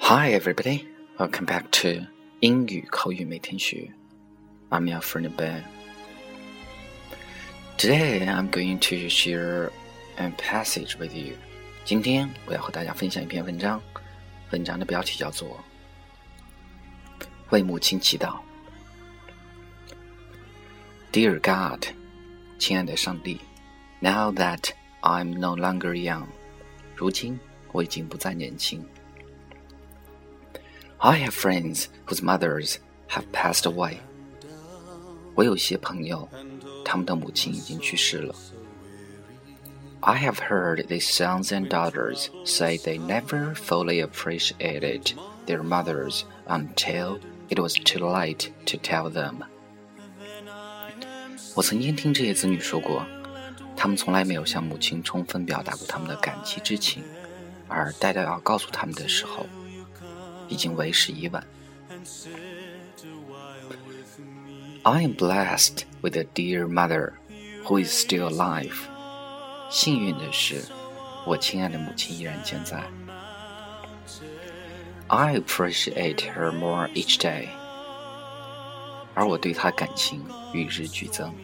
Hi, everybody. Welcome back to 英语口语每天学. I'm your friend Ben. Today, I'm going to share a passage with you. 今天我要和大家分享一篇文章，文章的标题叫做《为母亲祈祷》。Dear God，亲爱的上帝，Now that I'm no longer young，如今我已经不再年轻。I have friends whose mothers have passed away. 我有些朋友，他们的母亲已经去世了。I have heard these sons and daughters say they never fully appreciated their mothers until it was too late to tell them. 我曾经听这些子女说过，他们从来没有向母亲充分表达过他们的感激之情，而待到要告诉他们的时候。已经为时已晚。I am blessed with a dear mother who is still alive。幸运的是，我亲爱的母亲依然健在。I appreciate her more each day。而我对她感情与日俱增。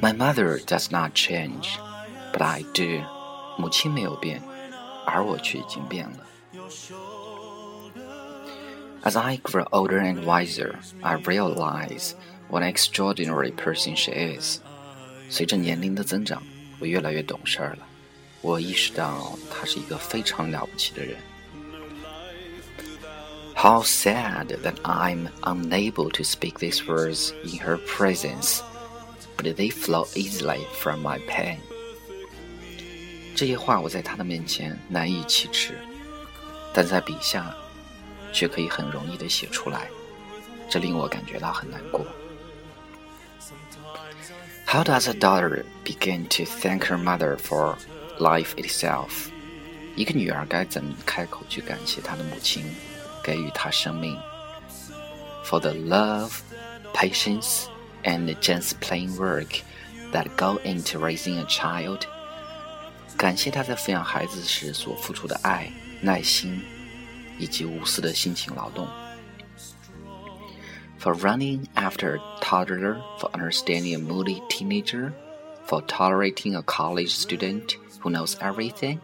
My mother does not change, but I do。母亲没有变，而我却已经变了。 as I grow older and wiser, I realize what an extraordinary person she is. 随着年龄的增长，我越来越懂事儿了。我意识到她是一个非常了不起的人。How sad that I'm unable to speak these words in her presence, but they flow easily from my pen. 这些话我在她的面前难以启齿，但在笔下 却可以很容易的写出来，这令我感觉到很难过。How does a daughter begin to thank her mother for life itself？一个女儿该怎么开口去感谢她的母亲，给予她生命？For the love, patience, and just plain work that go into raising a child，感谢她在抚养孩子时所付出的爱、耐心。 以及无私的辛勤劳动。For running after a toddler, for understanding a moody teenager, for tolerating a college student who knows everything.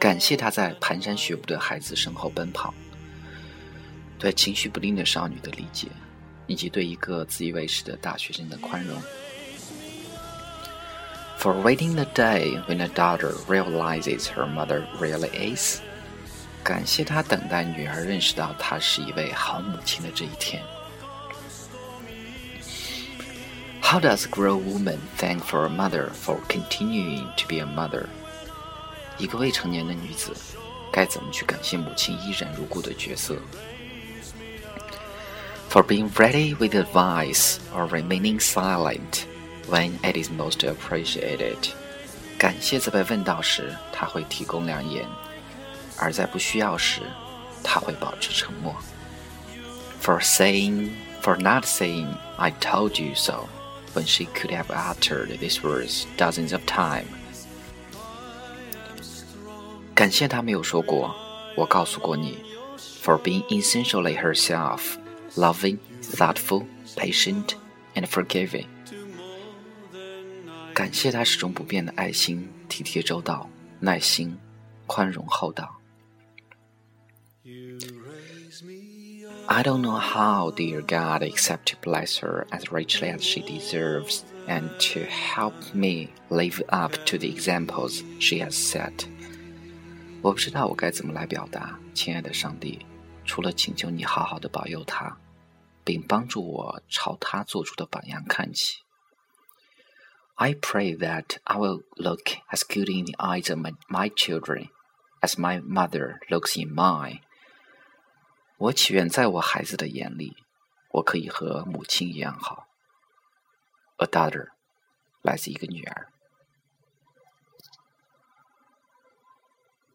感谢他在蹒跚学步的孩子身后奔跑，对情绪不定的少女的理解，以及对一个自以为是的大学生的宽容。For waiting the day when a daughter realizes her mother really is. 感谢他等待女儿认识到她是一位好母亲的这一天。How does a grown woman thank for a mother for continuing to be a mother？一个未成年的女子该怎么去感谢母亲依然如故的角色？For being ready with advice or remaining silent when it is most appreciated。感谢在被问到时，她会提供良言。 而在不需要时，他会保持沉默。For saying, for not saying, I told you so, when she could have uttered these words dozens of times. 感谢她没有说过“我告诉过你 ”，for being essentially herself, loving, thoughtful, patient, and forgiving. 感谢她始终不变的爱心、体贴周到、耐心、宽容厚道。 I don't know how, dear God, except to bless her as richly as she deserves and to help me live up to the examples she has set. 我不知道我该怎么来表达，亲爱的上帝，除了请求你好好的保佑她，并帮助我朝她做出的榜样看齐。I pray that I will look as good in the eyes of my, my children as my mother looks in mine. 我祈愿在我孩子的眼里，我可以和母亲一样好。a daughter，来自一个女儿。